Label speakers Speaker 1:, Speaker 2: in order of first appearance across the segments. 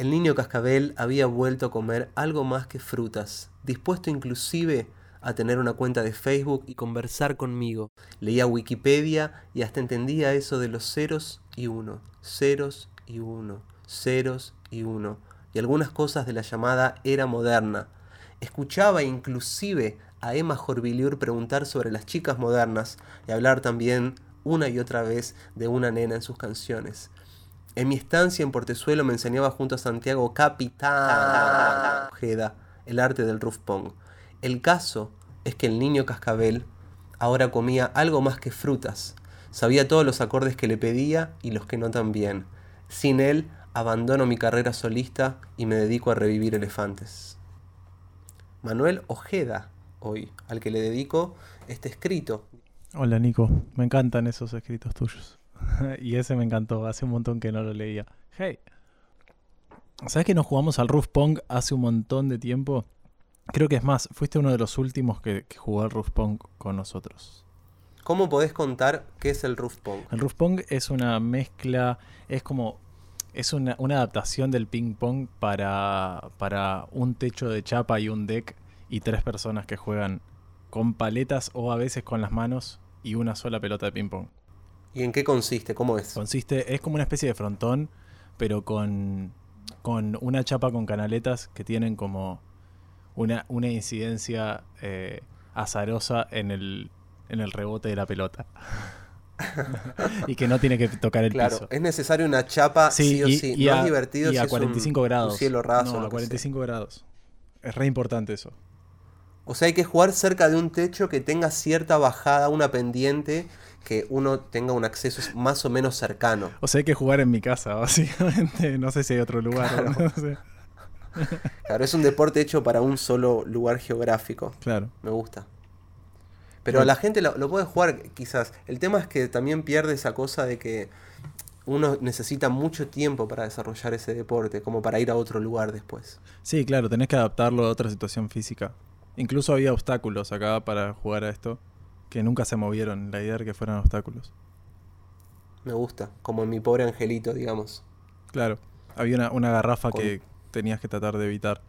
Speaker 1: El niño cascabel había vuelto a comer algo más que frutas, dispuesto inclusive a tener una cuenta de Facebook y conversar conmigo. Leía Wikipedia y hasta entendía eso de los ceros y uno, ceros y uno, ceros y uno, y algunas cosas de la llamada era moderna. Escuchaba inclusive a Emma Jorvilliur preguntar sobre las chicas modernas y hablar también una y otra vez de una nena en sus canciones. En mi estancia en Portezuelo me enseñaba junto a Santiago Capitán Ojeda el arte del roof pong. El caso es que el niño cascabel ahora comía algo más que frutas. Sabía todos los acordes que le pedía y los que no también. Sin él, abandono mi carrera solista y me dedico a revivir elefantes. Manuel Ojeda, hoy, al que le dedico este escrito.
Speaker 2: Hola Nico, me encantan esos escritos tuyos. y ese me encantó, hace un montón que no lo leía. Hey, ¿sabes que nos jugamos al Roof Pong hace un montón de tiempo? Creo que es más, fuiste uno de los últimos que, jugó al Roof Pong con nosotros.
Speaker 1: ¿Cómo podés contar qué es el Roof Pong?
Speaker 2: El Roof Pong es una mezcla, es como es una, adaptación del ping pong para, para un techo de chapa y un deck y tres personas que juegan con paletas o a veces con las manos y una sola pelota de ping pong.
Speaker 1: ¿Y en qué consiste? ¿Cómo es?
Speaker 2: Consiste, es como una especie de frontón, pero con, con una chapa con canaletas que tienen como una, una incidencia eh, azarosa en el, en el rebote de la pelota. y que no tiene que tocar el
Speaker 1: claro, Es necesario una chapa sí, o sí.
Speaker 2: Y
Speaker 1: no
Speaker 2: es divertido y a 45 grados.
Speaker 1: cielo raso.
Speaker 2: No, a 45 grados. Es re importante eso.
Speaker 1: O sea, hay que jugar cerca de un techo que tenga cierta bajada, una pendiente, que uno tenga un acceso más o menos cercano.
Speaker 2: O sea, hay que jugar en mi casa, básicamente. No sé si hay otro lugar.
Speaker 1: Claro. claro, es un deporte hecho para un solo lugar geográfico.
Speaker 2: Claro.
Speaker 1: Me gusta. Pero la gente lo, puede jugar quizás. El tema es que también pierde esa cosa de que uno necesita mucho tiempo para desarrollar ese deporte, como para ir a otro lugar después.
Speaker 2: Sí, claro, tenés que adaptarlo a otra situación física. Incluso había obstáculos acá para jugar a esto, que nunca se movieron. La idea era que fueran obstáculos.
Speaker 1: Me gusta, como en mi pobre angelito, digamos.
Speaker 2: Claro, había una, garrafa que tenías que tratar de evitar.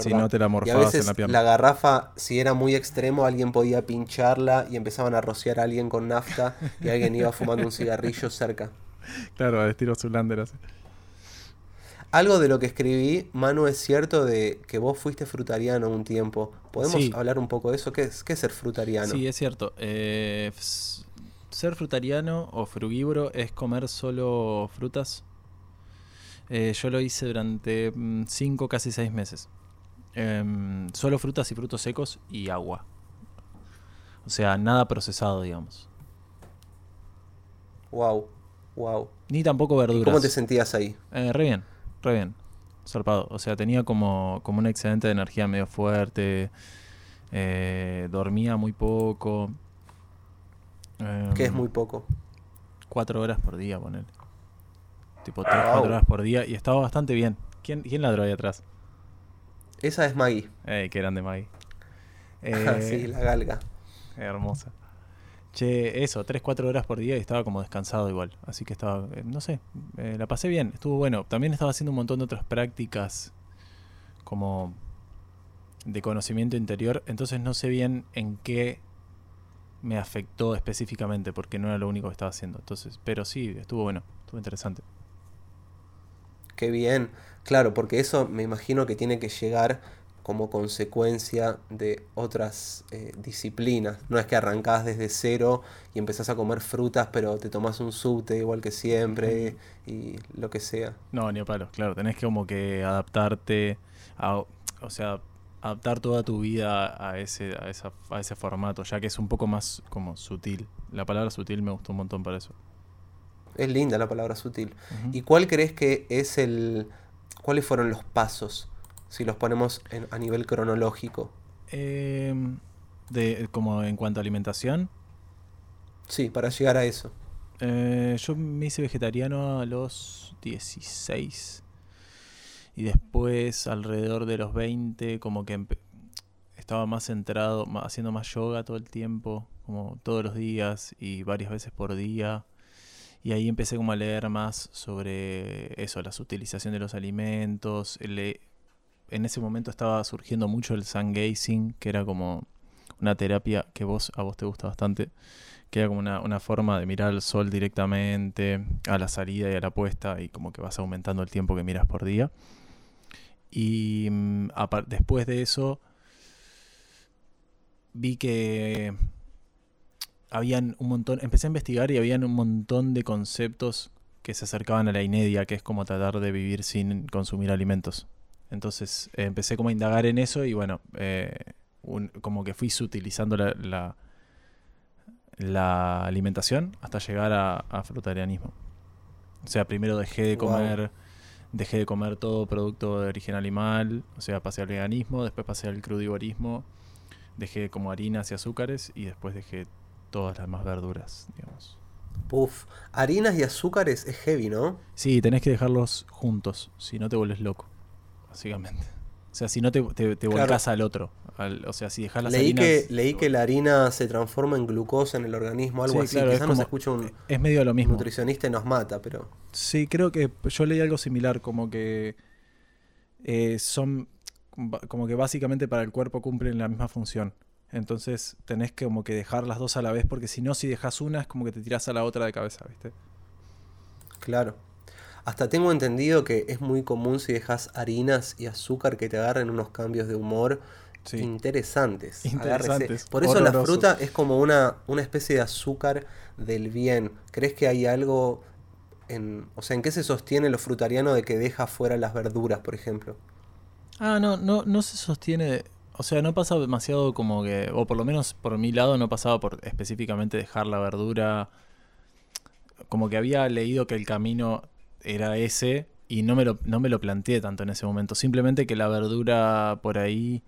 Speaker 2: Si no te la morfabas en la pierna.
Speaker 1: La garrafa, si era muy extremo, alguien podía pincharla y empezaban a rociar a alguien con nafta y alguien iba fumando un cigarrillo cerca.
Speaker 2: Claro, al estilo Zulander así.
Speaker 1: Algo de lo que escribí, Manu, es cierto de que vos fuiste frutariano un tiempo. ¿Podemos hablar un poco de eso? ¿Qué es, qué ser frutariano?
Speaker 2: Sí, es cierto. Eh, ser frutariano o frugívoro es comer solo frutas. Eh, yo lo hice durante 5, mm, casi 6 meses. Em, solo frutas y frutos secos y agua. O sea, nada procesado, digamos.
Speaker 1: Wow, wow.
Speaker 2: Ni tampoco verduras.
Speaker 1: ¿Cómo te sentías ahí?
Speaker 2: Eh, re bien, re bien. Zarpado. O sea, tenía como, como un excedente de energía medio fuerte. Eh, dormía muy poco.
Speaker 1: ¿Qué es em, muy poco?
Speaker 2: Cuatro horas por día, ponele. Tipo, tres, cuatro horas por día. Y estaba bastante bien. ¿Quién, quién ladró ahí atrás?
Speaker 1: Esa es Maggie.
Speaker 2: Ey, qué grande Maggie.
Speaker 1: Eh, sí, la galga.
Speaker 2: Hermosa. Che, eso, 3-4 horas por día y estaba como descansado igual. Así que estaba, eh, no sé, eh, la pasé bien, estuvo bueno. También estaba haciendo un montón de otras prácticas como de conocimiento interior. Entonces no sé bien en qué me afectó específicamente porque no era lo único que estaba haciendo. Entonces, pero sí, estuvo bueno, estuvo interesante.
Speaker 1: Qué bien. Claro, porque eso me imagino que tiene que llegar como consecuencia de otras eh, disciplinas. No es que arrancás desde cero y empezás a comer frutas, pero te tomás un subte igual que siempre y lo que sea.
Speaker 2: No, ni a palo, claro. Tenés que como que adaptarte, a, o sea, adaptar toda tu vida a ese, a, esa, a ese formato, ya que es un poco más como sutil. La palabra sutil me gustó un montón para eso.
Speaker 1: Es linda la palabra sutil. ¿Y cuál crees que es el ¿Cuáles fueron los pasos, si los ponemos a nivel cronológico?
Speaker 2: Em, de, como en cuanto a alimentación.
Speaker 1: Sí, para llegar a eso.
Speaker 2: Eh, yo me hice vegetariano a los 16. Y después, alrededor de los 20, como que estaba más centrado, haciendo más yoga todo el tiempo, como todos los días y varias veces por día. Y ahí empecé como a leer más sobre eso, la utilización de los alimentos. el- en ese momento estaba surgiendo mucho el sun gazing, que era como una terapia que vos, a vos te gusta bastante, que era como una, una forma de mirar al sol directamente, a la salida y a la puesta, y como que vas aumentando el tiempo que miras por día. Y mm, después de eso, vi que habían un montón, empecé a investigar y habían un montón de conceptos que se acercaban a la inedia, que es como tratar de vivir sin consumir alimentos. Entonces eh, empecé como a indagar en eso y bueno, eh, un- como que fui sutilizando la, la, la alimentación hasta llegar a, a frutarianismo. O sea, primero dejé de
Speaker 1: Wow.
Speaker 2: comer, dejé de comer todo producto de origen animal, o sea, pasé al veganismo, después pasé al crudivorismo, dejé como harinas y azúcares y después dejé todas las más verduras, digamos.
Speaker 1: Uf, harinas y azúcares es heavy, ¿no?
Speaker 2: Sí, tenés que dejarlos juntos, si no te vuelves loco, básicamente. O sea, si no te, te, te
Speaker 1: Claro.
Speaker 2: volcás al otro. al- o sea, si dejas las
Speaker 1: Leí
Speaker 2: harinas...
Speaker 1: que, leí que la harina se transforma en glucosa en el organismo, algo
Speaker 2: Sí,
Speaker 1: así.
Speaker 2: claro, es
Speaker 1: Quizás nos
Speaker 2: como-
Speaker 1: escucha un
Speaker 2: Es medio lo mismo.
Speaker 1: nutricionista y nos mata, pero...
Speaker 2: Sí, creo que yo leí algo similar, como que eh, son como que básicamente para el cuerpo cumplen la misma función. Entonces tenés que como que dejar las dos a la vez, porque si no, si dejas una, es como que te tirás a la otra de cabeza, ¿viste?
Speaker 1: Claro. Hasta tengo entendido que es muy común si dejas harinas y azúcar que te agarren unos cambios de humor
Speaker 2: Sí.
Speaker 1: interesantes. Por eso la fruta es como una, una especie de azúcar del bien. ¿Crees que hay algo en... O sea, ¿en qué se sostiene lo frutariano de que deja fuera las verduras, por ejemplo?
Speaker 2: Ah, no, no, no se sostiene. O sea, no pasa demasiado como que. O por lo menos por mi lado no pasaba por específicamente dejar la verdura. Como que había leído que el camino era ese. Y no me lo, no me lo planteé tanto en ese momento. Simplemente que la verdura por ahí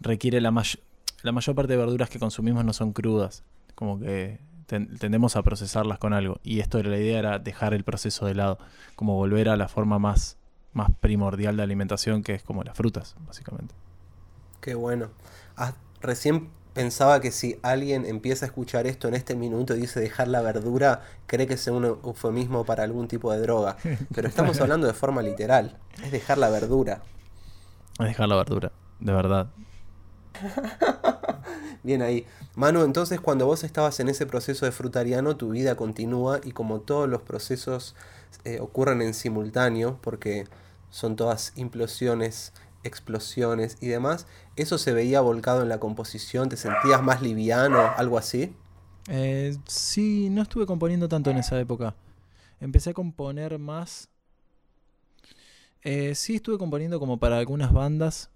Speaker 2: requiere la mayor. La mayor parte de verduras que consumimos no son crudas. Como que ten- tendemos a procesarlas con algo. Y esto era la idea era dejar el proceso de lado. Como volver a la forma más, más primordial de alimentación, que es como las frutas, básicamente.
Speaker 1: Qué bueno. Ah, recién pensaba que si alguien empieza a escuchar esto en este minuto y dice dejar la verdura, cree que sea un eufemismo para algún tipo de droga. Pero estamos hablando de forma literal. Es dejar la verdura.
Speaker 2: Es dejar la verdura, de verdad.
Speaker 1: Bien ahí. Manu, entonces cuando vos estabas en ese proceso de frutariano, tu vida continúa y como todos los procesos eh, ocurren en simultáneo, porque son todas implosiones, explosiones y demás, ¿eso se veía volcado en la composición? ¿Te sentías más liviano, algo así?
Speaker 2: Eh, sí, no estuve componiendo tanto en esa época. Empecé a componer más. Eh, sí, estuve componiendo como para algunas bandas,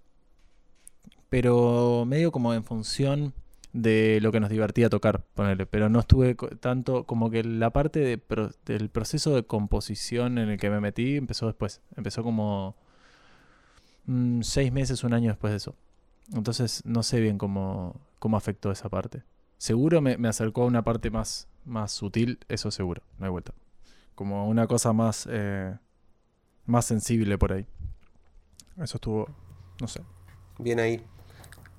Speaker 2: pero medio como en función de lo que nos divertía tocar, ponerle. Pero no estuve tanto como que la parte del proceso de composición en el que me metí empezó después. Empezó como mm, seis meses, un año después de eso. Entonces no sé bien cómo, cómo afectó esa parte. Seguro me, me acercó a una parte más, más sutil, eso seguro, no hay vuelta. Como una cosa más, eh, más sensible por ahí. Eso estuvo, no sé.
Speaker 1: Bien ahí.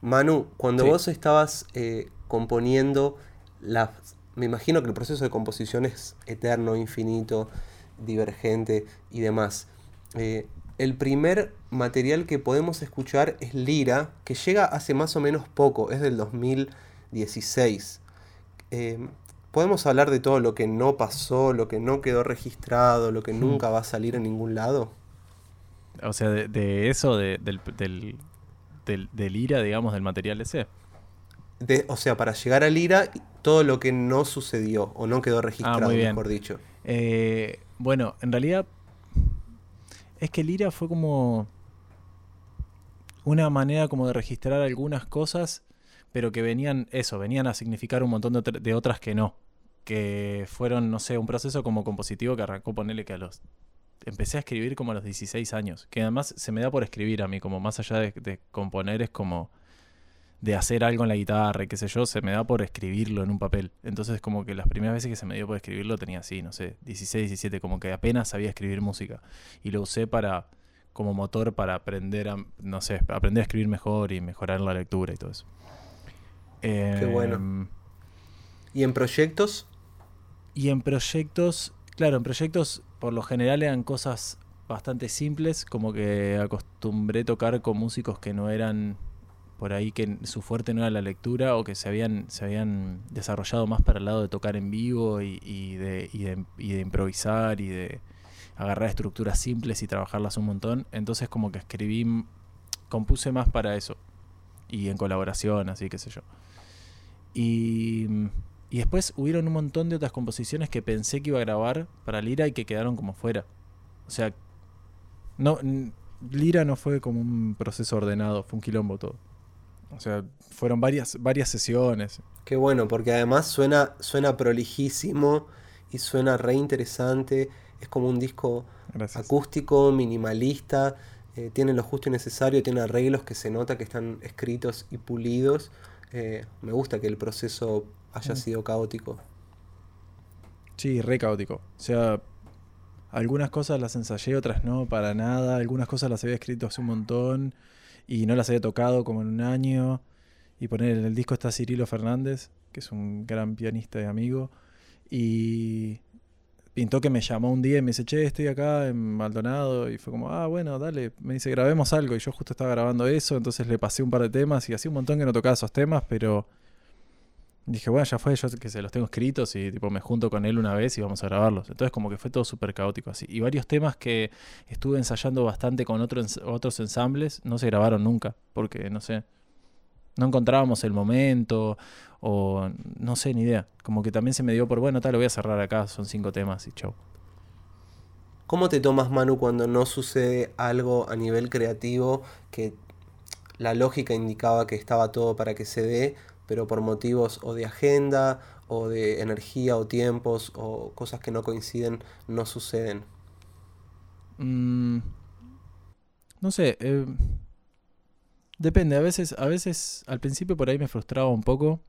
Speaker 1: Manu, cuando
Speaker 2: Sí.
Speaker 1: vos estabas eh, componiendo, las, me imagino que el proceso de composición es eterno, infinito, divergente y demás. Eh, el primer material que podemos escuchar es Lira, que llega hace más o menos poco, es del 2016. Eh, podemos hablar de todo lo que no pasó, lo que no quedó registrado, lo que
Speaker 2: Hmm.
Speaker 1: nunca va a salir en ningún lado.
Speaker 2: O sea, de, de eso, de- del, del, del, del ira, digamos, del material ese.
Speaker 1: De- o sea, para llegar a Lira, todo lo que no sucedió o no quedó registrado,
Speaker 2: Ah, muy bien.
Speaker 1: mejor dicho.
Speaker 2: Eh, bueno, en realidad es que el IRA fue como una manera como de registrar algunas cosas, pero que venían, eso, venían a significar un montón de, otra- de otras que no. Que fueron, no sé, un proceso como compositivo que arrancó, ponerle que a los... Empecé a escribir como a los 16 años, que además se me da por escribir a mí, como más allá de componer, es como de hacer algo en la guitarra y qué sé yo, se me da por escribirlo en un papel. Entonces como que las primeras veces que se me dio por escribirlo tenía así, no sé, 16, 17, como que apenas sabía escribir música. Y lo usé para como motor para aprender a, no sé, aprender a escribir mejor y mejorar la lectura y todo eso.
Speaker 1: Qué bueno.
Speaker 2: Em,
Speaker 1: ¿Y en proyectos?
Speaker 2: Y en proyectos, Claro, en proyectos por lo general eran cosas bastante simples, como que acostumbré tocar con músicos que no eran por ahí que su fuerte no era la lectura o que se habían, se habían desarrollado más para el lado de tocar en vivo y, de, y de improvisar y de agarrar estructuras simples y trabajarlas un montón. Entonces como que escribí, compuse más para eso. Y en colaboración, así que sé yo. Y, y después hubieron un montón de otras composiciones que pensé que iba a grabar para Lira y que quedaron como fuera. O sea, no, Lira no fue como un proceso ordenado, fue un quilombo todo. O sea, fueron varias, varias sesiones.
Speaker 1: Qué bueno, porque además suena, suena prolijísimo y suena re interesante. Es como un disco
Speaker 2: Gracias.
Speaker 1: acústico, minimalista. eh, tiene lo justo y necesario, tiene arreglos que se nota que están escritos y pulidos. Eh, me gusta que el proceso haya
Speaker 2: Mm.
Speaker 1: sido caótico.
Speaker 2: Sí, re caótico. O sea, algunas cosas las ensayé, otras no, para nada. Algunas cosas las había escrito hace un montón y no las había tocado como en un año. Y poner en el disco está Cirilo Fernández, que es un gran pianista y amigo. Y pintó que me llamó un día y me dice, che, estoy acá en Maldonado. Y fue como, ah, bueno, dale. Me dice, grabemos algo. Y yo justo estaba grabando eso, entonces le pasé un par de temas y hacía un montón que no tocaba esos temas, pero dije, bueno, ya fue, yo que se los tengo escritos y tipo me junto con él una vez y vamos a grabarlos. Entonces como que fue todo súper caótico así. Y varios temas que estuve ensayando bastante con otros ensambles no se grabaron nunca, porque no sé, no encontrábamos el momento o no sé, ni idea. Como que también se me dio por, bueno, tal, lo voy a cerrar acá, son cinco temas y chau.
Speaker 1: ¿Cómo te tomas, Manu, cuando no sucede algo a nivel creativo que la lógica indicaba que estaba todo para que se dé, pero por motivos o de agenda, o de energía, o tiempos, o cosas que no coinciden, no suceden?
Speaker 2: Mm, no sé, eh, depende, a veces, a veces al principio por ahí me frustraba un poco.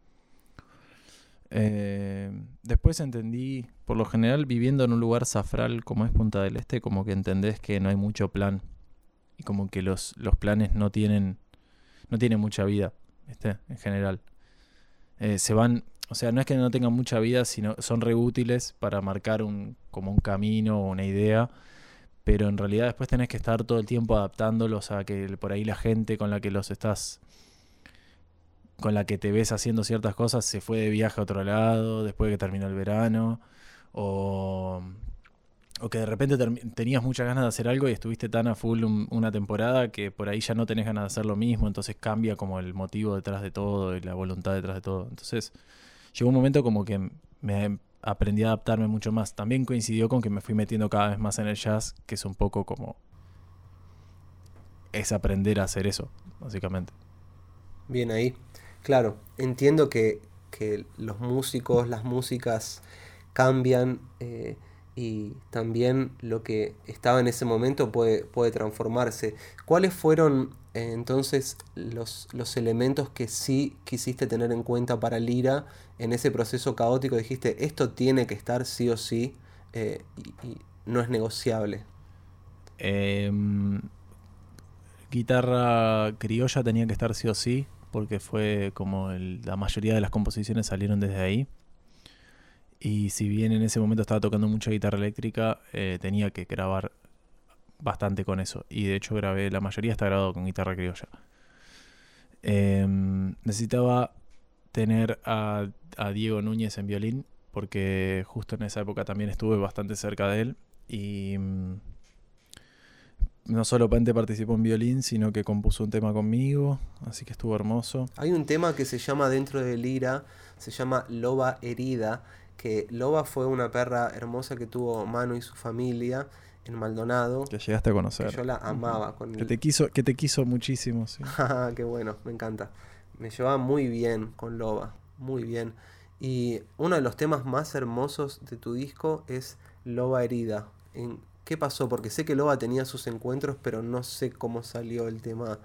Speaker 2: Eh, después entendí, por lo general viviendo en un lugar safral como es Punta del Este, como que entendés que no hay mucho plan y como que los, los planes no tienen, no tienen mucha vida, ¿viste? En general. Eh, se van, o sea, no es que no tengan mucha vida, sino son re útiles para marcar un, como un camino o una idea pero en realidad después tenés que estar todo el tiempo adaptándolos a que por ahí la gente con la que los estás con la que te ves haciendo ciertas cosas se fue de viaje a otro lado después de que terminó el verano o, o que de repente tenías muchas ganas de hacer algo y estuviste tan a full un- una temporada que por ahí ya no tenés ganas de hacer lo mismo entonces cambia como el motivo detrás de todo y la voluntad detrás de todo entonces llegó un momento como que me aprendí a adaptarme mucho más. También coincidió con que me fui metiendo cada vez más en el jazz, que es un poco como... Es aprender a hacer eso, básicamente.
Speaker 1: Bien ahí. Claro, entiendo que, que los músicos, las músicas cambian eh, y también lo que estaba en ese momento puede, puede transformarse. ¿Cuáles fueron eh, entonces los, los elementos que sí quisiste tener en cuenta para Lira en ese proceso caótico? Dijiste, esto tiene que estar sí o sí eh, y, no es negociable.
Speaker 2: Em, guitarra criolla tenía que estar sí o sí, porque fue como el- la mayoría de las composiciones salieron desde ahí. Y si bien en ese momento estaba tocando mucha guitarra eléctrica, eh, tenía que grabar bastante con eso. Y de hecho grabé, la mayoría está grabado con guitarra criolla. Em, necesitaba tener a, Diego Núñez en violín, porque justo en esa época también estuve bastante cerca de él. Y mm, no solo Pente participó en violín, sino que compuso un tema conmigo, así que estuvo hermoso.
Speaker 1: Hay un tema que se llama dentro de Lira, se llama Loba Herida, que Loba fue una perra hermosa que tuvo Manu y su familia en Maldonado,
Speaker 2: Que llegaste a
Speaker 1: que
Speaker 2: conocer.
Speaker 1: yo la amaba con
Speaker 2: Que
Speaker 1: el...
Speaker 2: te quiso, que te quiso muchísimo, sí.
Speaker 1: Ah, qué bueno, me encanta. Me llevaba muy bien con Loba, muy bien. Y uno de los temas más hermosos de tu disco es Loba Herida. ¿En ¿Qué pasó? Porque sé que Loba tenía sus encuentros, pero no sé cómo salió el tema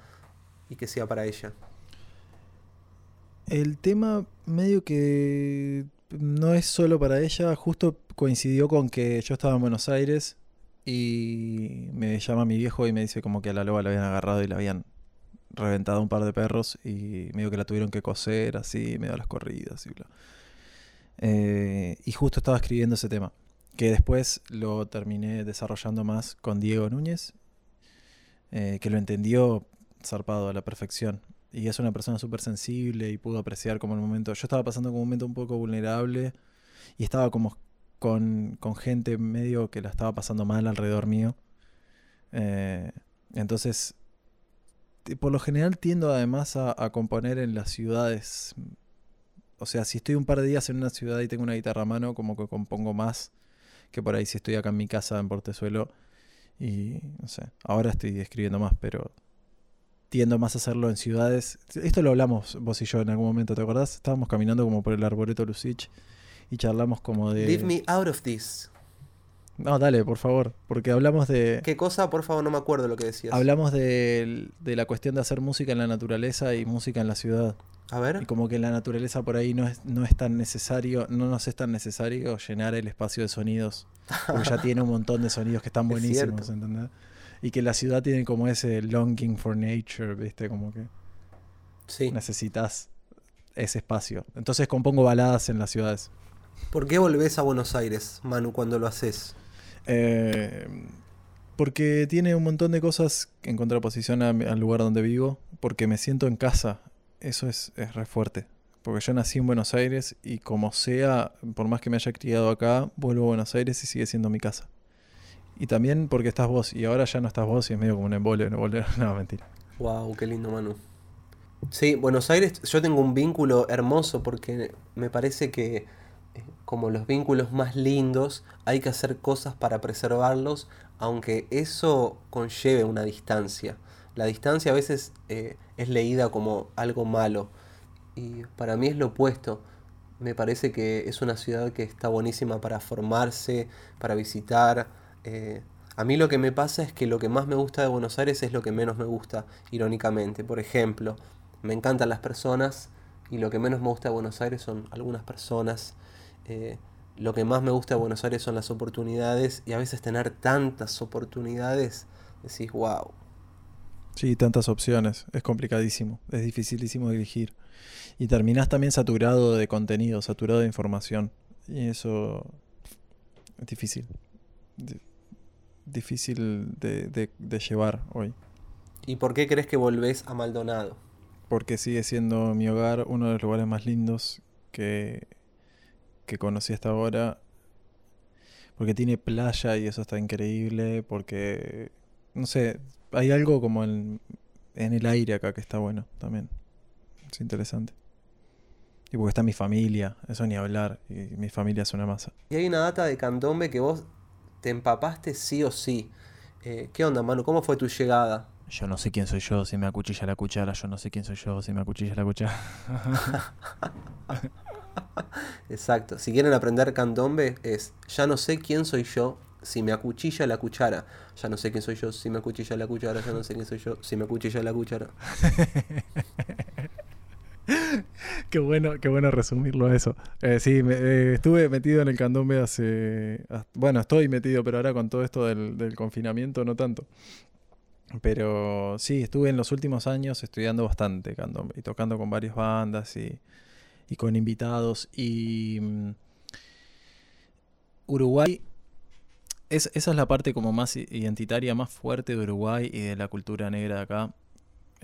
Speaker 1: y que sea para ella.
Speaker 2: El tema medio que no es solo para ella, justo coincidió con que yo estaba en Buenos Aires y me llama mi viejo y me dice como que a la loba la habían agarrado y la habían reventado un par de perros y medio que la tuvieron que coser así, medio a las corridas y bla. Eh, y justo estaba escribiendo ese tema. que después lo terminé desarrollando más con Diego Núñez, eh, que lo entendió zarpado a la perfección. Y es una persona súper sensible y pudo apreciar como el momento. Yo estaba pasando como un momento un poco vulnerable y estaba como con, con gente medio que la estaba pasando mal alrededor mío. Eh, entonces, por lo general tiendo además a, a componer en las ciudades. O sea, si estoy un par de días en una ciudad y tengo una guitarra a mano, como que compongo más que por ahí si estoy acá en mi casa en Portezuelo. Y no sé, ahora estoy escribiendo más, pero tiendo más a hacerlo en ciudades. Esto lo hablamos vos y yo en algún momento, ¿te acordás? Estábamos caminando como por el arboreto Lucich y charlamos como de...
Speaker 1: Leave me out of this.
Speaker 2: No, dale, por favor, porque hablamos de...
Speaker 1: ¿Qué cosa? Por favor, no me acuerdo lo que decías.
Speaker 2: Hablamos de, de la cuestión de hacer música en la naturaleza y música en la ciudad.
Speaker 1: A
Speaker 2: Y
Speaker 1: ver.
Speaker 2: como que en la naturaleza por ahí no es, no es tan necesario, no nos es tan necesario llenar el espacio de sonidos. Porque ya tiene un montón de sonidos que están
Speaker 1: Es
Speaker 2: buenísimos. ¿entendés? Y que la ciudad tiene como ese longing for nature, ¿viste? Como que
Speaker 1: Sí.
Speaker 2: necesitas ese espacio. Entonces compongo baladas en las ciudades.
Speaker 1: ¿Por qué volvés a Buenos Aires, Manu, cuando lo haces?
Speaker 2: Eh, porque tiene un montón de cosas en contraposición a al lugar donde vivo, porque me siento en casa. Eso es, es re fuerte. Porque yo nací en Buenos Aires y como sea, por más que me haya criado acá, vuelvo a Buenos Aires y sigue siendo mi casa. Y también porque estás vos, y ahora ya no estás vos y es medio como un embole, no volver. No, mentira.
Speaker 1: Wow, qué lindo, Manu. Sí, Buenos Aires, yo tengo un vínculo hermoso porque me parece que eh, como los vínculos más lindos, hay que hacer cosas para preservarlos, aunque eso conlleve una distancia. La distancia a veces eh, es leída como algo malo y para mí es lo opuesto. Me parece que es una ciudad que está buenísima para formarse, para visitar. Eh, a mí lo que me pasa es que lo que más me gusta de Buenos Aires es lo que menos me gusta, irónicamente. Por ejemplo, me encantan las personas y lo que menos me gusta de Buenos Aires son algunas personas. Eh, lo que más me gusta de Buenos Aires son las oportunidades y a veces tener tantas oportunidades, decís, wow.
Speaker 2: Sí, tantas opciones. Es complicadísimo. Es dificilísimo elegir. Y terminás también saturado de contenido, saturado de información. Y eso es difícil. Di- difícil de, de- de llevar hoy.
Speaker 1: ¿Y por qué crees que volvés a Maldonado?
Speaker 2: Porque sigue siendo mi hogar uno de los lugares más lindos que, que conocí hasta ahora. Porque tiene playa y eso está increíble. Porque, no sé, hay algo como en, en el aire acá que está bueno también. Es interesante. Y porque está mi familia, eso ni hablar. Y mi familia es una masa.
Speaker 1: Y hay una data de candombe que vos te empapaste sí o sí. Eh, ¿Qué onda, Manu? ¿Cómo fue tu llegada?
Speaker 2: Yo no sé quién soy yo, si me acuchilla la cuchara. Yo no sé quién soy yo, si me acuchilla la cuchara.
Speaker 1: Exacto. Si quieren aprender candombe es ya no sé quién soy yo si me acuchilla la cuchara. Ya no sé quién soy yo si me acuchilla la cuchara. Ya no sé quién soy yo si me acuchilla la cuchara.
Speaker 2: Qué bueno, qué bueno resumirlo a eso. Eh, sí, eh, estuve metido en el candombe hace... Bueno, estoy metido, pero ahora con todo esto del, confinamiento no tanto. Pero sí, estuve en los últimos años estudiando bastante candombe y tocando con varias bandas y, con invitados. Y mm, Uruguay, es, esa es la parte como más identitaria, más fuerte de Uruguay y de la cultura negra de acá.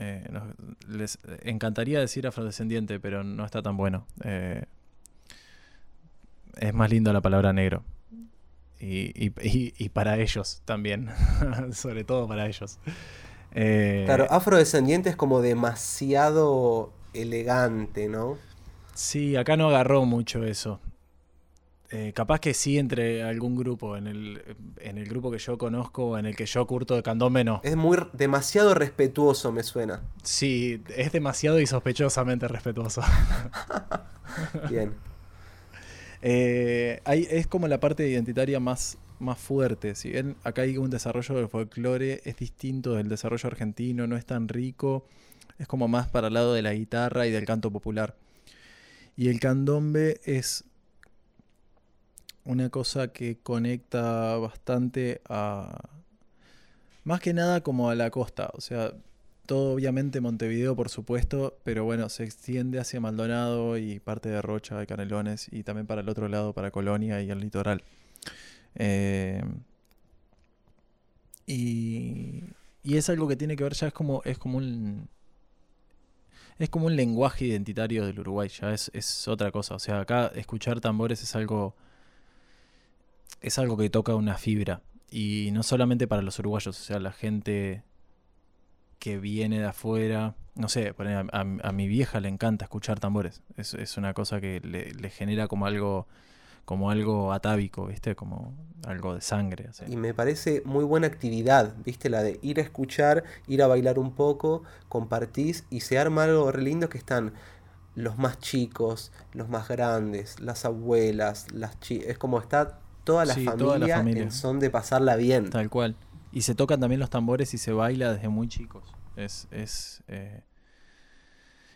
Speaker 2: Eh, nos- les encantaría decir afrodescendiente, pero no está tan bueno. Eh, es más linda la palabra negro. Y, y- y- y para ellos también. Sobre todo para ellos. Eh,
Speaker 1: Claro, afrodescendiente es como demasiado elegante, ¿no?
Speaker 2: Sí, acá no agarró mucho eso. Eh, capaz que sí entre algún grupo, en el, en el grupo que yo conozco, en el que yo curto de candombe, no.
Speaker 1: Es muy demasiado respetuoso, me suena.
Speaker 2: Sí, es demasiado y sospechosamente respetuoso.
Speaker 1: Bien.
Speaker 2: Eh, hay- es como la parte identitaria más, más fuerte. Si bien acá hay un desarrollo del folclore, es distinto del desarrollo argentino, no es tan rico, es como más para el lado de la guitarra y del canto popular. Y el candombe es una cosa que conecta bastante a... Más que nada como a la costa, o sea, todo obviamente Montevideo, por supuesto, pero bueno, se extiende hacia Maldonado y parte de Rocha, de Canelones, y también para el otro lado, para Colonia y el litoral. Eh, y, y es algo que tiene que ver ya, es como, es como un. Es como un lenguaje identitario del Uruguay, ya es, es otra cosa. O sea, acá escuchar tambores es algo. Es algo que toca una fibra. Y no solamente para los uruguayos, o sea, la gente que viene de afuera. No sé, ejemplo, a, a mi vieja le encanta escuchar tambores. Es, es una cosa que le, genera como algo como algo atávico, ¿viste? Como algo de sangre.
Speaker 1: Y me parece muy buena actividad, ¿viste? La de ir a escuchar, ir a bailar un poco, compartís y se arma algo re lindo que están los más chicos, los más grandes, las abuelas, las chi Es como está toda la,
Speaker 2: Sí,
Speaker 1: familia
Speaker 2: toda la familia.
Speaker 1: en son de pasarla bien.
Speaker 2: Tal cual. Y se tocan también los tambores y se baila desde muy chicos. Es, es, eh,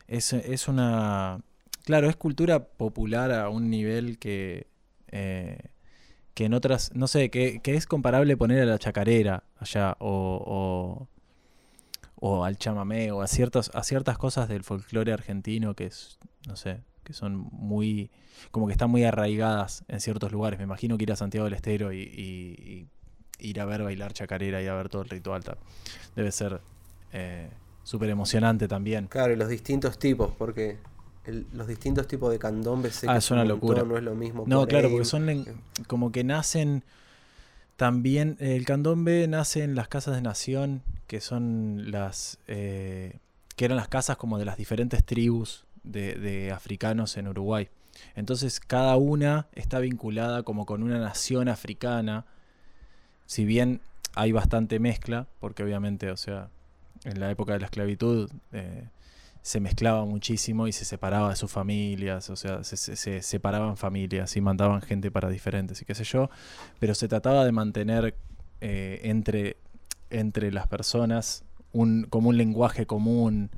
Speaker 2: es, es una... Claro, es cultura popular a un nivel que, eh, que en otras, no sé, que, que es comparable poner a la chacarera allá o, o, o al chamamé o a, ciertos, a ciertas cosas del folclore argentino que es, no sé, que son muy, como que están muy arraigadas en ciertos lugares. Me imagino que ir a Santiago del Estero y, y- y ir a ver bailar chacarera, ir a ver todo el ritual, ta- debe ser eh, súper emocionante también.
Speaker 1: Claro, y los distintos tipos, porque el- los distintos tipos de candombe sé
Speaker 2: Ah, es una
Speaker 1: un
Speaker 2: locura.
Speaker 1: montón, no es lo mismo.
Speaker 2: No,
Speaker 1: por
Speaker 2: claro,
Speaker 1: ahí.
Speaker 2: porque son len- como que nacen también. El candombe nace en las casas de nación, que son las. eh, que eran las casas como de las diferentes tribus de, africanos en Uruguay. Entonces, cada una está vinculada como con una nación africana. Si bien hay bastante mezcla, porque obviamente, o sea, en la época de la esclavitud. eh, se mezclaba muchísimo y se separaba de sus familias, o sea, se, se- se separaban familias y mandaban gente para diferentes y qué sé yo, pero se trataba de mantener eh, entre, entre las personas un, como un lenguaje común,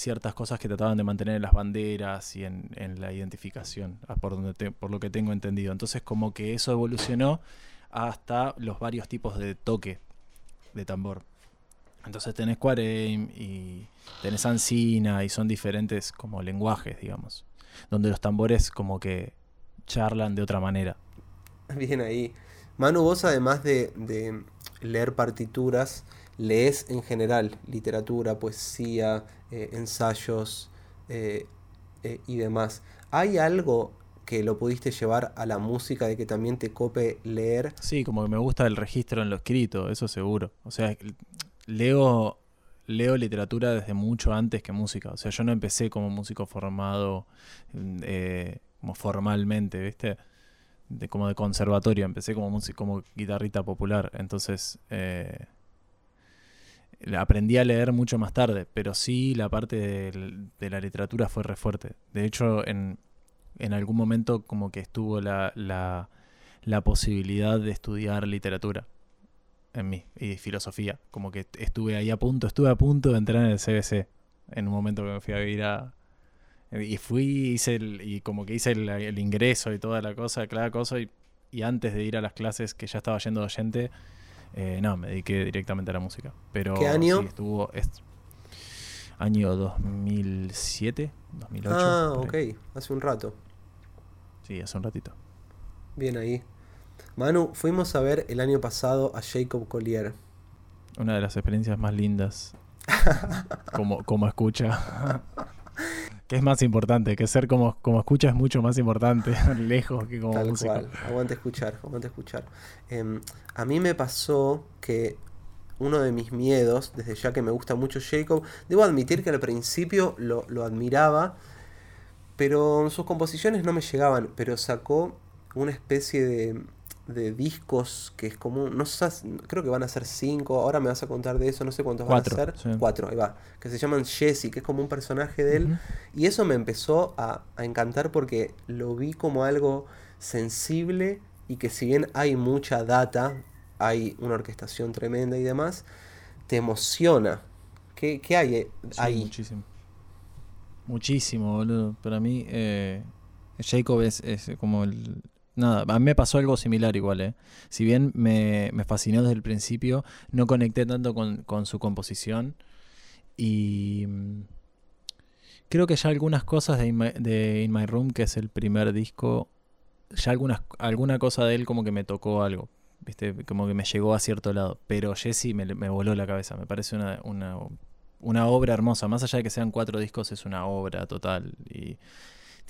Speaker 2: ciertas cosas que trataban de mantener en las banderas y en, en la identificación, por, donde te- por lo que tengo entendido. Entonces como que eso evolucionó hasta los varios tipos de toque de tambor. Entonces tenés Quarem y tenés Ancina y son diferentes como lenguajes, digamos. Donde los tambores como que charlan de otra manera.
Speaker 1: Bien ahí. Manu, vos además de, de leer partituras, lees en general literatura, poesía, eh, ensayos eh, eh, y demás. ¿Hay algo que lo pudiste llevar a la música de que también te cope leer?
Speaker 2: Sí, como que me gusta el registro en lo escrito, eso seguro. O sea, leo, leo literatura desde mucho antes que música. O sea, yo no empecé como músico formado como formalmente, ¿viste? De, como de conservatorio, empecé como como guitarrita popular. Entonces, aprendí a leer mucho más tarde, pero sí la parte de, la literatura fue re fuerte. De hecho, en, algún momento como que estuvo la, la, la posibilidad de estudiar literatura en mí y filosofía. Como que estuve ahí a punto, estuve a punto de entrar en el CBC en un momento que me fui a vivir a... Y fui, hice el, y como que hice el, el ingreso y toda la cosa, cada cosa, y, y antes de ir a las clases que ya estaba yendo de oyente, eh, no, me dediqué directamente a la música. Pero
Speaker 1: ¿Qué año?
Speaker 2: sí, estuvo... es- año 2007, 2008.
Speaker 1: Ah, ok, hace un rato.
Speaker 2: Sí, hace un ratito.
Speaker 1: Bien ahí. Manu, fuimos a ver el año pasado a Jacob Collier.
Speaker 2: Una de las experiencias más lindas como, como escucha. que es más importante, que ser como, como escucha es mucho más importante, lejos que como
Speaker 1: Tal
Speaker 2: músico.
Speaker 1: cual. Aguante escuchar, aguante escuchar. Em, a mí me pasó que uno de mis miedos, desde ya que me gusta mucho Jacob, debo admitir que al principio lo, lo admiraba, pero sus composiciones no me llegaban, pero sacó una especie de, de discos que es como, no sé, creo que van a ser cinco, ahora me vas a contar de eso, no sé cuántos
Speaker 2: Cuatro,
Speaker 1: van a ser.
Speaker 2: sí.
Speaker 1: Cuatro, ahí va, que se llaman Jesse, que es como un personaje de él. Y eso me empezó a, a encantar porque lo vi como algo sensible y que si bien hay mucha data, hay una orquestación tremenda y demás, te emociona. ¿Qué, qué hay eh,
Speaker 2: Sí,
Speaker 1: ahí?
Speaker 2: Muchísimo. Muchísimo, boludo. Para mí, eh, Jacob es, es como el... Nada, a mí me pasó algo similar igual, ¿eh? Si bien me, me fascinó desde el principio, no conecté tanto con, con su composición. Y mm, creo que ya algunas cosas de In, My, de In My Room, que es el primer disco, ya algunas, alguna cosa de él como que me tocó algo. ¿Viste? Como que me llegó a cierto lado. Pero Jesse me, me voló la cabeza. Me parece una, una, una obra hermosa. Más allá de que sean cuatro discos, es una obra total. Y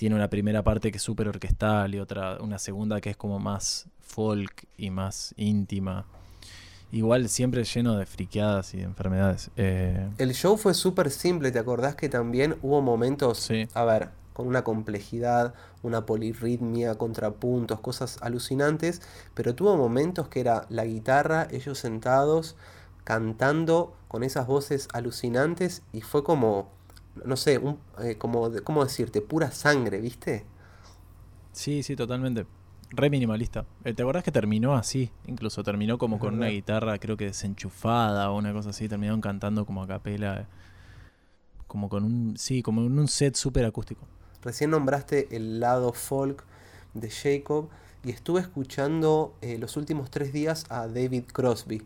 Speaker 2: tiene una primera parte que es súper orquestal y otra, una segunda que es como más folk y más íntima. Igual siempre lleno de friqueadas y de enfermedades. Eh,
Speaker 1: El show fue súper simple, ¿te acordás que también hubo momentos,
Speaker 2: Sí.
Speaker 1: a ver, con una complejidad, una polirritmia, contrapuntos, cosas alucinantes, pero tuvo momentos que era la guitarra, ellos sentados, cantando con esas voces alucinantes y fue como, no sé, un, eh, como, ¿cómo decirte? Pura sangre, ¿viste?
Speaker 2: Sí, sí, totalmente. Re minimalista. Eh, ¿Te acordás que terminó así? Incluso terminó como con una guitarra, creo que desenchufada o una cosa así. Terminaron cantando como a capela. eh, Como con un. Sí, como en un set súper acústico.
Speaker 1: Recién nombraste el lado folk de Jacob y estuve escuchando eh, los últimos tres días a David Crosby,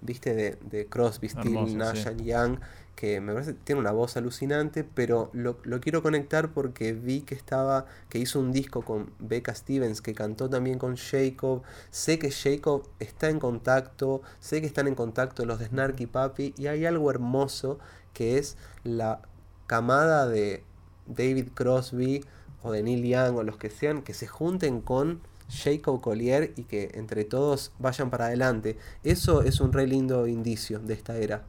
Speaker 1: viste, de, de Crosby,
Speaker 2: Hermoso,
Speaker 1: Nash
Speaker 2: sí.
Speaker 1: and Young, que me parece tiene una voz alucinante, pero lo, lo quiero conectar porque vi que estaba, que hizo un disco con Becca Stevens, que cantó también con Jacob. Sé que Jacob está en contacto, sé que están en contacto los de Snarky Papi, y hay algo hermoso que es la camada de David Crosby o de Neil Young o los que sean, que se junten con Jacob Collier y que entre todos vayan para adelante. Eso es un re lindo indicio de esta era.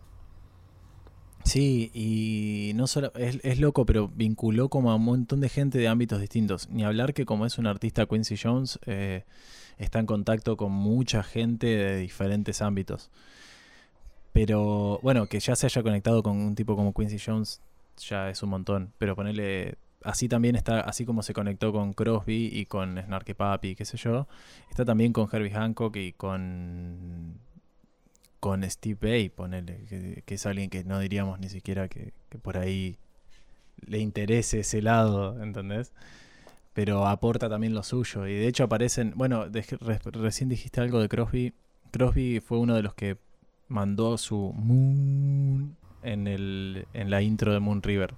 Speaker 2: Sí, y no solo. Es, es loco, pero vinculó como a un montón de gente de ámbitos distintos. Ni hablar que, como es un artista Quincy Jones, eh, está en contacto con mucha gente de diferentes ámbitos. Pero bueno, que ya se haya conectado con un tipo como Quincy Jones ya es un montón. Pero ponerle. Así también está, así como se conectó con Crosby y con Snarky Papi, qué sé yo, está también con Herbie Hancock y con con Steve Bay, ponele, que, que es alguien que no diríamos ni siquiera que, que por ahí le interese ese lado, ¿entendés? Pero aporta también lo suyo. Y de hecho aparecen, bueno, de- re- recién dijiste algo de Crosby. Crosby fue uno de los que mandó su Moon en, el, en la intro de Moon River.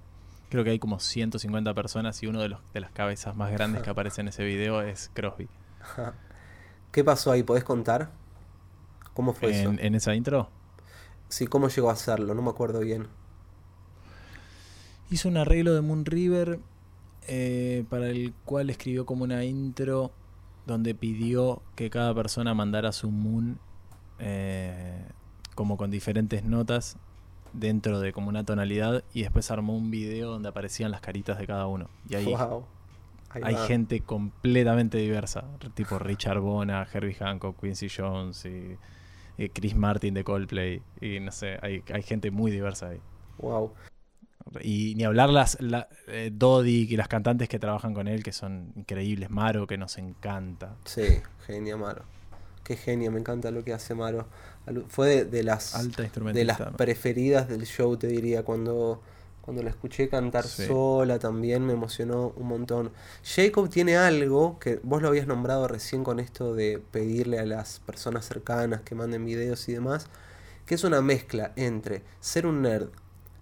Speaker 2: Creo que hay como 150 personas y uno de, los, de las cabezas más grandes que aparece en ese video es Crosby.
Speaker 1: ¿Qué pasó ahí? ¿Podés contar? ¿Cómo fue eso?
Speaker 2: En, en esa intro
Speaker 1: Sí, ¿cómo llegó a hacerlo? No me acuerdo bien.
Speaker 2: Hizo un arreglo de Moon River eh, para el cual escribió como una intro donde pidió que cada persona mandara su Moon eh, como con diferentes notas dentro de como una tonalidad y después armó un video donde aparecían las caritas de cada uno. Y ahí
Speaker 1: Wow. Ahí
Speaker 2: hay
Speaker 1: va.
Speaker 2: gente completamente diversa, tipo Richard Bona, Herbie Hancock, Quincy Jones y, Chris Martin de Coldplay y no sé, hay, hay gente muy diversa ahí.
Speaker 1: Wow.
Speaker 2: Y ni hablar las la, eh, Dodi y las cantantes que trabajan con él, que son increíbles. Maro, que nos encanta.
Speaker 1: Sí, genia Maro. Qué genio, me encanta lo que hace Maro. Fue de, de las
Speaker 2: Alta
Speaker 1: de las preferidas del show, te diría, cuando, cuando la escuché cantar
Speaker 2: Sí.
Speaker 1: sola también me emocionó un montón. Jacob tiene algo que vos lo habías nombrado recién con esto de pedirle a las personas cercanas que manden videos y demás, que es una mezcla entre ser un nerd,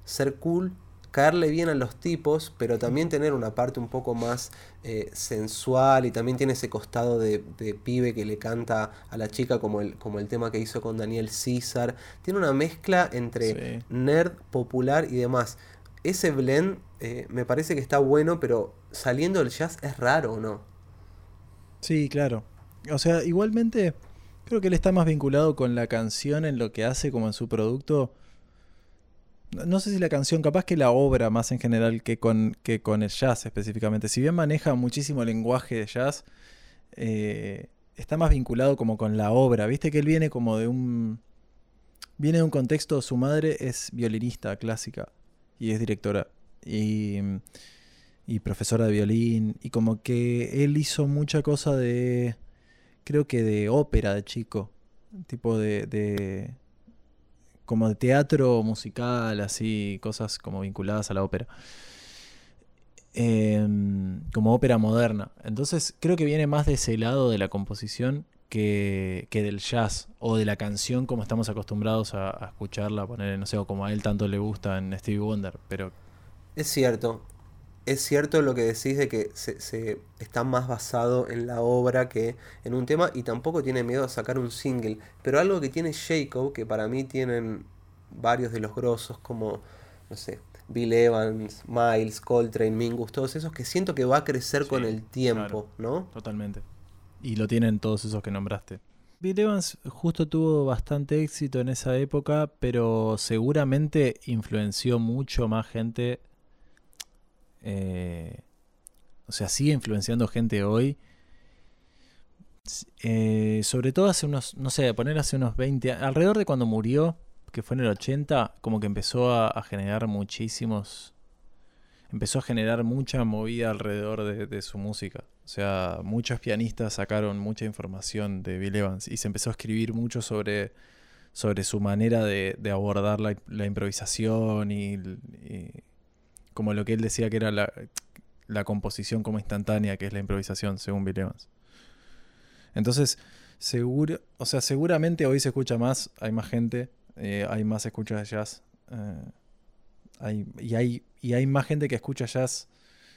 Speaker 1: ser cool, caerle bien a los tipos, pero también tener una parte un poco más eh, sensual y también tiene ese costado de, de pibe que le canta a la chica como el, como el tema que hizo con Daniel César. Tiene una mezcla entre
Speaker 2: Sí.
Speaker 1: nerd, popular y demás. Ese blend eh, me parece que está bueno, pero saliendo del jazz es raro, ¿o no?
Speaker 2: Sí, claro. O sea, igualmente, creo que él está más vinculado con la canción en lo que hace como en su producto. No- sé si la canción, capaz que la obra más en general que con, que con el jazz específicamente. Si bien maneja muchísimo lenguaje de jazz, eh, está más vinculado como con la obra. Viste que él viene como de un... Viene de un contexto, su madre es violinista clásica y es directora y, y profesora de violín y como que él hizo mucha cosa de, creo que de ópera de chico, tipo de, de como de teatro musical, así, cosas como vinculadas a la ópera. Em, como ópera moderna. Entonces creo que viene más de ese lado de la composición que, que del jazz o de la canción como estamos acostumbrados a, a escucharla, poner, no sé, o como a él tanto le gusta en Stevie Wonder. Pero
Speaker 1: Es cierto. es cierto lo que decís de que se, se está más basado en la obra que en un tema y tampoco tiene miedo a sacar un single. Pero algo que tiene Jacob, que para mí tienen varios de los grosos como, no sé, Bill Evans, Miles, Coltrane, Mingus, todos esos que siento que va a crecer con el tiempo, ¿no?
Speaker 2: Totalmente. Y lo tienen todos esos que nombraste. Bill Evans justo tuvo bastante éxito en esa época, pero seguramente influenció mucho más gente. eh, o sea, sigue influenciando gente hoy. Eh, sobre todo hace unos, no sé, poner hace unos 20 a- alrededor de cuando murió, que fue en el 80, como que empezó a generar muchísimos empezó a generar mucha movida alrededor de, su música. O sea, muchos pianistas sacaron mucha información de Bill Evans y se empezó a escribir mucho sobre, sobre su manera de, abordar la, improvisación y, como lo que él decía que era la, la composición como instantánea, que es la improvisación, según Bill Evans. Entonces, seguro, o sea, seguramente hoy se escucha más, hay más gente, eh, hay más escuchas de jazz. eh, hay- y, hay, y hay más gente que escucha jazz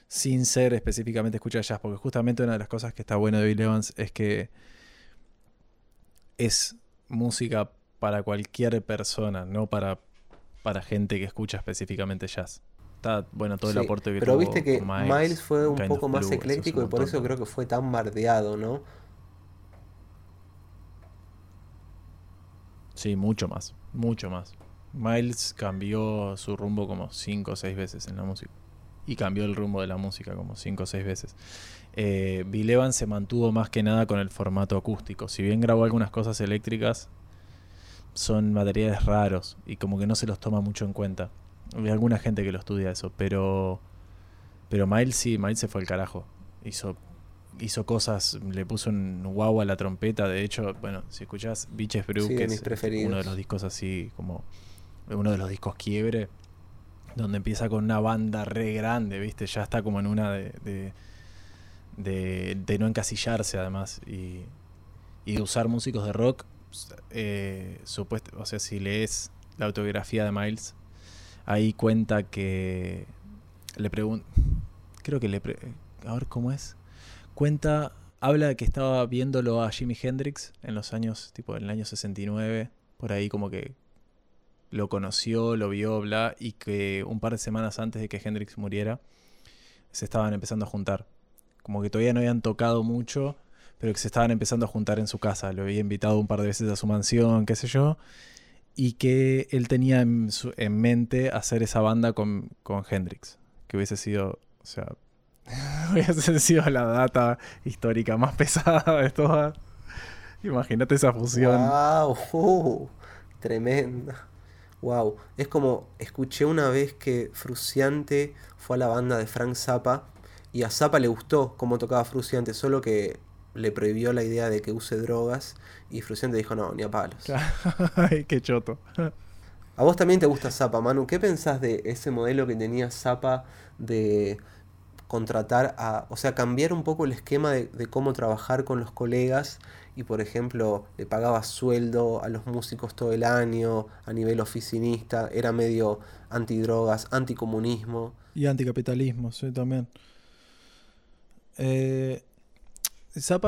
Speaker 2: sin ser específicamente escucha jazz, porque justamente una de las cosas que está bueno de Bill Evans es que es música para cualquier persona, no para, para gente que escucha específicamente jazz. Está bueno todo el aporte que
Speaker 1: Pero
Speaker 2: tuvo
Speaker 1: viste que Miles, fue un poco más
Speaker 2: Blue,
Speaker 1: ecléctico y por eso creo que fue tan bardeado, ¿no?
Speaker 2: Sí, mucho más, mucho más. Miles cambió su rumbo como cinco o seis veces en la música. Y cambió el rumbo de la música como cinco o seis veces. Eh, Bill Evans se mantuvo más que nada con el formato acústico. Si bien grabó algunas cosas eléctricas, son materiales raros y como que no se los toma mucho en cuenta. Hay alguna gente que lo estudia eso, pero pero Miles sí, Miles se fue al carajo. Hizo hizo cosas, le puso un wow a la trompeta. De hecho, bueno, si escuchás Beaches Brew,
Speaker 1: Sí,
Speaker 2: que es
Speaker 1: preferidos.
Speaker 2: uno de los discos así como uno de los discos quiebre, donde empieza con una banda re grande, ¿viste? Ya está como en una de, de, de- de no encasillarse además y, y de usar músicos de rock. Eh, supuesto, o sea, si lees la autobiografía de Miles, ahí cuenta que le pregunto, creo que le, pre- a ver cómo es, cuenta, habla de que estaba viéndolo a Jimi Hendrix en los años, tipo en el año 69, por ahí como que lo conoció, lo vio, bla, y que un par de semanas antes de que Hendrix muriera, se estaban empezando a juntar. Como que todavía no habían tocado mucho, pero que se estaban empezando a juntar en su casa. Lo había invitado un par de veces a su mansión, qué sé yo, y que él tenía en, mente hacer esa banda con, con Hendrix, que hubiese sido, o sea, hubiese sido la data histórica más pesada de todas. Imagínate esa fusión.
Speaker 1: ¡Wow! uh, tremenda. Wow. Es como, escuché una vez que Fruciante fue a la banda de Frank Zappa y a Zappa le gustó cómo tocaba Fruciante, solo que le prohibió la idea de que use drogas y Fruciante dijo no, ni a palos.
Speaker 2: Ay, qué choto.
Speaker 1: A vos también te gusta Zappa, Manu. ¿Qué pensás de ese modelo que tenía Zappa de contratar a, o sea, cambiar un poco el esquema de, de cómo trabajar con los colegas y, por ejemplo, le pagaba sueldo a los músicos todo el año a nivel oficinista, era medio antidrogas, anticomunismo.
Speaker 2: Y anticapitalismo, sí, también. Eh,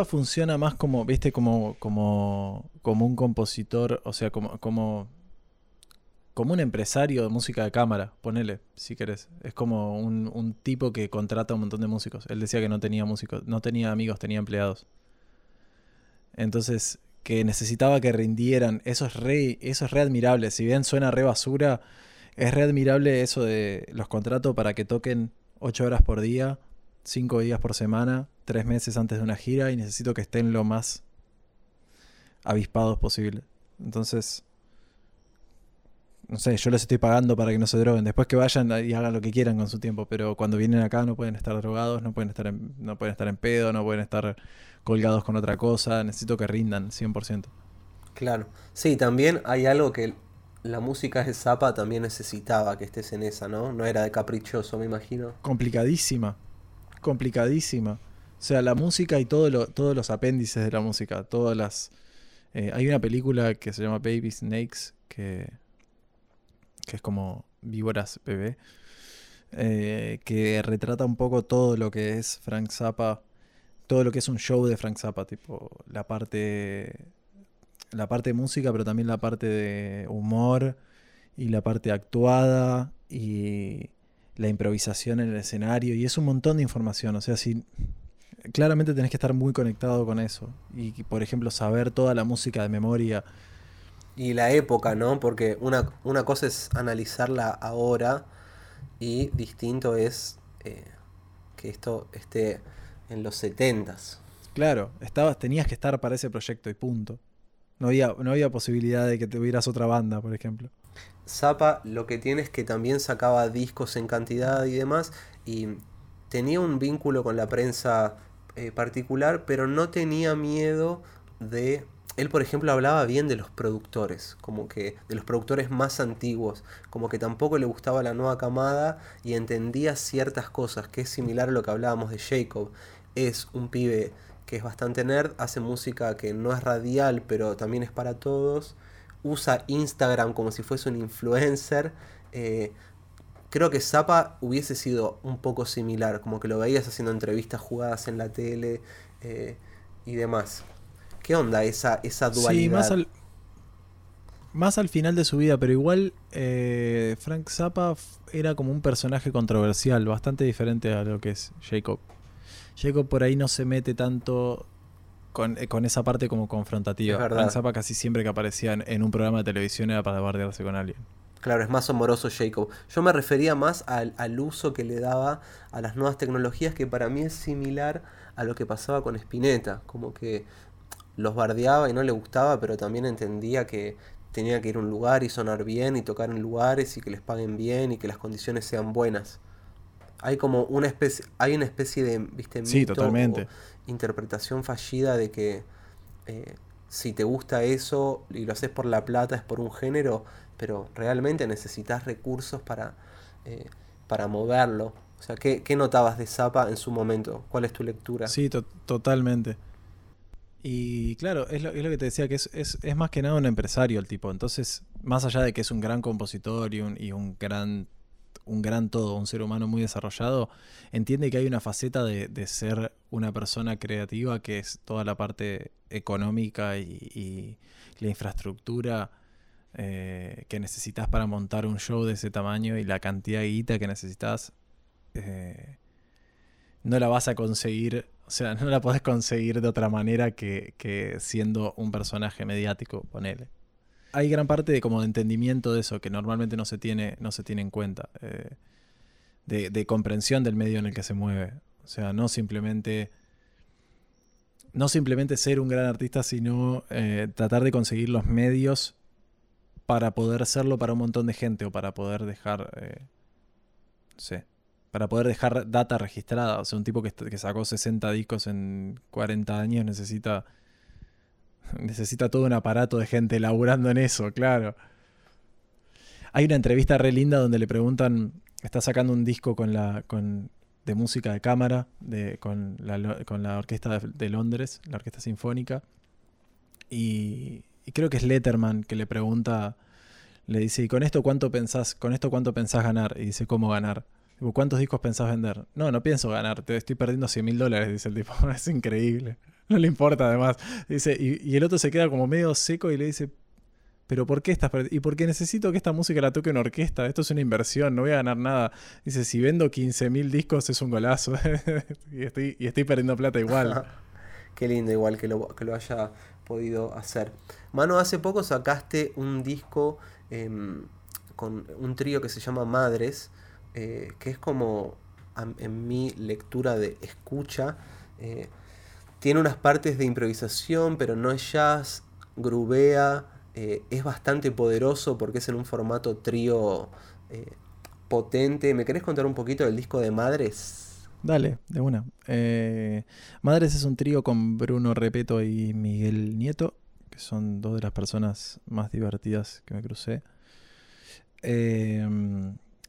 Speaker 2: funciona más como, viste, como, como, como un compositor, o sea, como, como, como un empresario de música de cámara, ponele, si querés. Es como un, un tipo que contrata un montón de músicos. Él decía que no tenía músicos, no tenía amigos, tenía empleados. Entonces, que necesitaba que rindieran. Eso es re, eso es re admirable. Si bien suena re basura, es re admirable eso de los contratos para que toquen 8 horas por día, 5 días por semana, 3 meses antes de una gira y necesito que estén lo más avispados posible. Entonces, no sé, yo les estoy pagando para que no se droguen. Después que vayan y hagan lo que quieran con su tiempo, pero cuando vienen acá no pueden estar drogados, no pueden estar en, no pueden estar en pedo, no pueden estar colgados con otra cosa. Necesito que rindan 100%.
Speaker 1: Claro. Sí, también hay algo que la música de Zappa también necesitaba que estés en esa, ¿no? No era de caprichoso, me imagino.
Speaker 2: complicadísima. Complicadísima. O sea, la música y todo lo- todos los apéndices de la música. Todas las. eh, hay una película que se llama Baby Snakes. Que. Que es como víboras bebé. eh, que retrata un poco todo lo que es Frank Zappa, todo lo que es un show de Frank Zappa, tipo la parte, la parte de música, pero también la parte de humor y la parte actuada y la improvisación en el escenario y es un montón de información, o sea, si claramente tenés que estar muy conectado con eso y por ejemplo saber toda la música de memoria
Speaker 1: y la época, ¿no? Porque una, una cosa es analizarla ahora y distinto es eh, que esto esté en los setentas.
Speaker 2: Claro, estabas, tenías que estar para ese proyecto y punto. No había, no había posibilidad de que tuvieras otra banda, por ejemplo.
Speaker 1: Zappa lo que tiene es que también sacaba discos en cantidad y demás y tenía un vínculo con la prensa eh, particular, pero no tenía miedo de él, por ejemplo, hablaba bien de los productores, como que de los productores más antiguos, como que tampoco le gustaba la nueva camada y entendía ciertas cosas, que es similar a lo que hablábamos de Jacob. Es un pibe que es bastante nerd, hace música que no es radial, pero también es para todos, usa Instagram como si fuese un influencer. Eh, creo que Zappa hubiese sido un poco similar, como que lo veías haciendo entrevistas jugadas en la tele eh, y demás. ¿Qué onda esa, esa dualidad?
Speaker 2: Sí, más al, más al final de su vida, pero igual eh, Frank Zappa era como un personaje controversial, bastante diferente a lo que es Jacob. Jacob por ahí no se mete tanto con, eh, esa parte como confrontativa. Frank Zappa casi siempre que aparecía en, un programa de televisión era para bardearse con alguien.
Speaker 1: Claro, es más amoroso Jacob. Yo me refería más al, al, uso que le daba a las nuevas tecnologías, que para mí es similar a lo que pasaba con Spinetta. Como que los bardeaba y no le gustaba, pero también entendía que tenía que ir a un lugar y sonar bien y tocar en lugares y que les paguen bien y que las condiciones sean buenas. Hay como una especie, hay una especie de, viste,
Speaker 2: sí, totalmente.
Speaker 1: interpretación fallida de que eh, si te gusta eso y lo haces por la plata es por un género, pero realmente necesitas recursos para, eh, para moverlo. O sea, ¿qué, ¿qué, notabas de Zapa en su momento? ¿Cuál es tu lectura?
Speaker 2: Sí, totalmente. Y claro, es lo, es lo que te decía, que es, es, es, más que nada un empresario el tipo. Entonces, más allá de que es un gran compositor y un, y un gran un gran todo, un ser humano muy desarrollado, entiende que hay una faceta de, de ser una persona creativa que es toda la parte económica y, y la infraestructura eh, que necesitas para montar un show de ese tamaño y la cantidad de guita que necesitas. Eh, no la vas a conseguir o sea, no la podés conseguir de otra manera que, siendo un personaje mediático, ponele. Hay gran parte de como de entendimiento de eso que normalmente no se tiene, no se tiene en cuenta. Eh, de, comprensión del medio en el que se mueve. O sea, no simplemente. No simplemente ser un gran artista, sino eh, tratar de conseguir los medios para poder serlo para un montón de gente o para poder dejar. Eh, no sé para poder dejar data registrada. O sea, un tipo que, sacó 60 discos en 40 años necesita necesita todo un aparato de gente laburando en eso, claro. Hay una entrevista re linda donde le preguntan, está sacando un disco con la con, de música de cámara, de, con, la, con la orquesta de, Londres, la orquesta sinfónica, y, y, creo que es Letterman que le pregunta, le dice, ¿y con esto cuánto pensás, con esto cuánto pensás ganar? Y dice, ¿cómo ganar? ¿Cuántos discos pensás vender? No, no pienso ganar, te estoy perdiendo 100 mil dólares, dice el tipo. es increíble. No le importa además. Dice, y, el otro se queda como medio seco y le dice, pero ¿por qué estás Y porque necesito que esta música la toque en orquesta. Esto es una inversión, no voy a ganar nada. Dice, si vendo 15 mil discos es un golazo. y, estoy, y estoy perdiendo plata igual.
Speaker 1: Qué lindo igual que lo, que lo haya podido hacer. Mano, hace poco sacaste un disco em, con un trío que se llama Madres. Eh, que es como en mi lectura de escucha, eh, tiene unas partes de improvisación, pero no es jazz, grubea, eh, es bastante poderoso porque es en un formato trío potente. ¿Me querés contar un poquito del disco de Madres?
Speaker 2: Dale, de una. Madres es un trío con Bruno Repeto y Miguel Nieto, que son dos de las personas más divertidas que me crucé. Eh,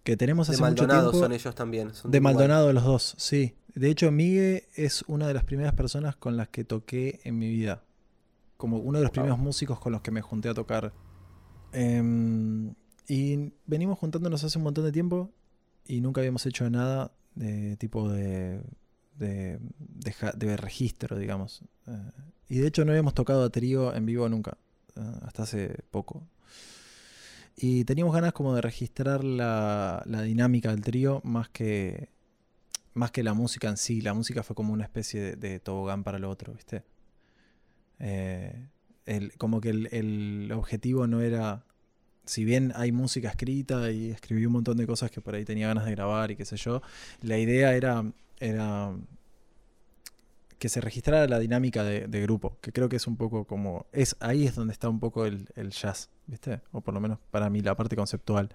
Speaker 2: que tenemos hace de Maldonado
Speaker 1: son ellos también.
Speaker 2: de Maldonado los dos, sí. De hecho, Miguel es una de las primeras personas con las que toqué en mi vida. Como uno de los primeros músicos con los que me junté a tocar. Em, y venimos juntándonos hace un montón de tiempo. y nunca habíamos hecho nada de tipo de, de, de, de registro, digamos. Eh, y de hecho no habíamos tocado a trío en vivo nunca, eh, hasta hace poco. Y teníamos ganas como de registrar la, la dinámica del trío más que, más que la música en sí. La música fue como una especie de, tobogán para lo otro, ¿viste? Eh, el- como que el, el objetivo no era si bien hay música escrita y escribí un montón de cosas que por ahí tenía ganas de grabar y qué sé yo, la idea era, era que se registrara la dinámica de, grupo, que creo que es un poco como, es ahí es donde está un poco el, jazz, ¿viste? O por lo menos para mí la parte conceptual.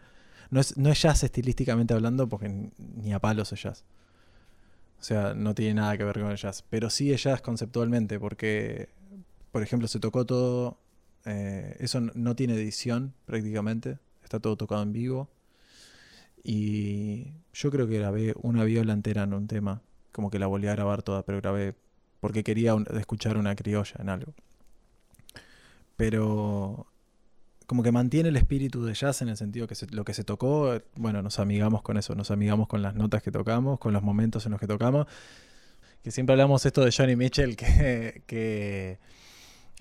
Speaker 2: No es, no es jazz estilísticamente hablando porque ni a palos es jazz. O sea, no tiene nada que ver con el jazz, pero sí es jazz conceptualmente porque, por ejemplo, se tocó todo eh, eso no tiene edición prácticamente. Está todo tocado en vivo. Y yo creo que grabé una viola entera en un tema. Como que la volví a grabar toda, pero grabé porque quería escuchar una criolla en algo. Pero como que mantiene el espíritu de jazz en el sentido que lo que se tocó, bueno, nos amigamos con eso, nos amigamos con las notas que tocamos, con los momentos en los que tocamos. Que siempre hablamos esto de Johnny Mitchell, que, que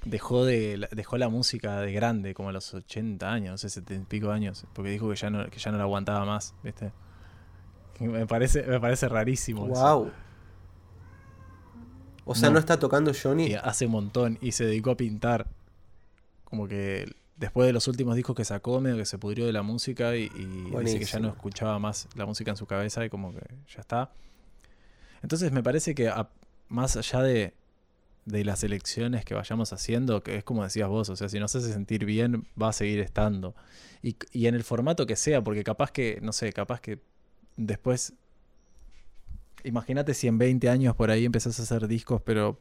Speaker 2: dejó dejó la música de grande, como a los 80 años, no sé, 70 y pico años, porque dijo que ya no, que ya no la aguantaba más, ¿viste? Me parece, me parece rarísimo. eso.
Speaker 1: O sea,
Speaker 2: No.
Speaker 1: no, está tocando Johnny.
Speaker 2: Y hace un montón y se dedicó a pintar. Como que después de los últimos discos que sacó, medio que se pudrió de la música y, y dice que ya no escuchaba más la música en su cabeza y como que ya está. Entonces me parece que a- más allá de, de las elecciones que vayamos haciendo, que es como decías vos, o sea, si nos hace sentir bien, va a seguir estando. Y, y en el formato que sea, porque capaz que, no sé, capaz que después... Imagínate si en 20 años por ahí empezás a hacer discos, pero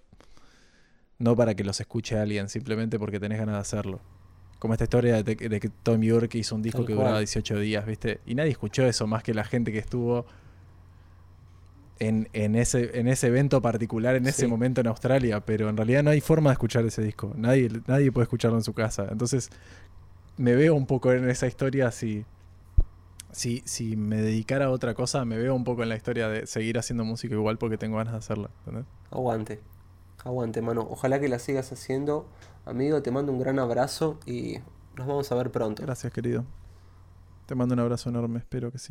Speaker 2: no para que los escuche alguien, simplemente porque tenés ganas de hacerlo. Como esta historia de, de que Tom York hizo un disco
Speaker 1: Tal
Speaker 2: que
Speaker 1: cual.
Speaker 2: duraba 18 días, ¿viste? Y nadie escuchó eso más que la gente que estuvo en, en ese, en ese evento particular, en ese momento en Australia, pero en realidad no hay forma de escuchar ese disco. Nadie, nadie puede escucharlo en su casa. Entonces, me veo un poco en esa historia si, si, si me dedicara a otra cosa, me veo un poco en la historia de seguir haciendo música igual porque tengo ganas de hacerla. ¿entendés?
Speaker 1: Aguante. Aguante, mano. Ojalá que la sigas haciendo. Amigo, te mando un gran abrazo y nos vamos a ver pronto.
Speaker 2: Gracias, querido. Te mando un abrazo enorme, espero que sí.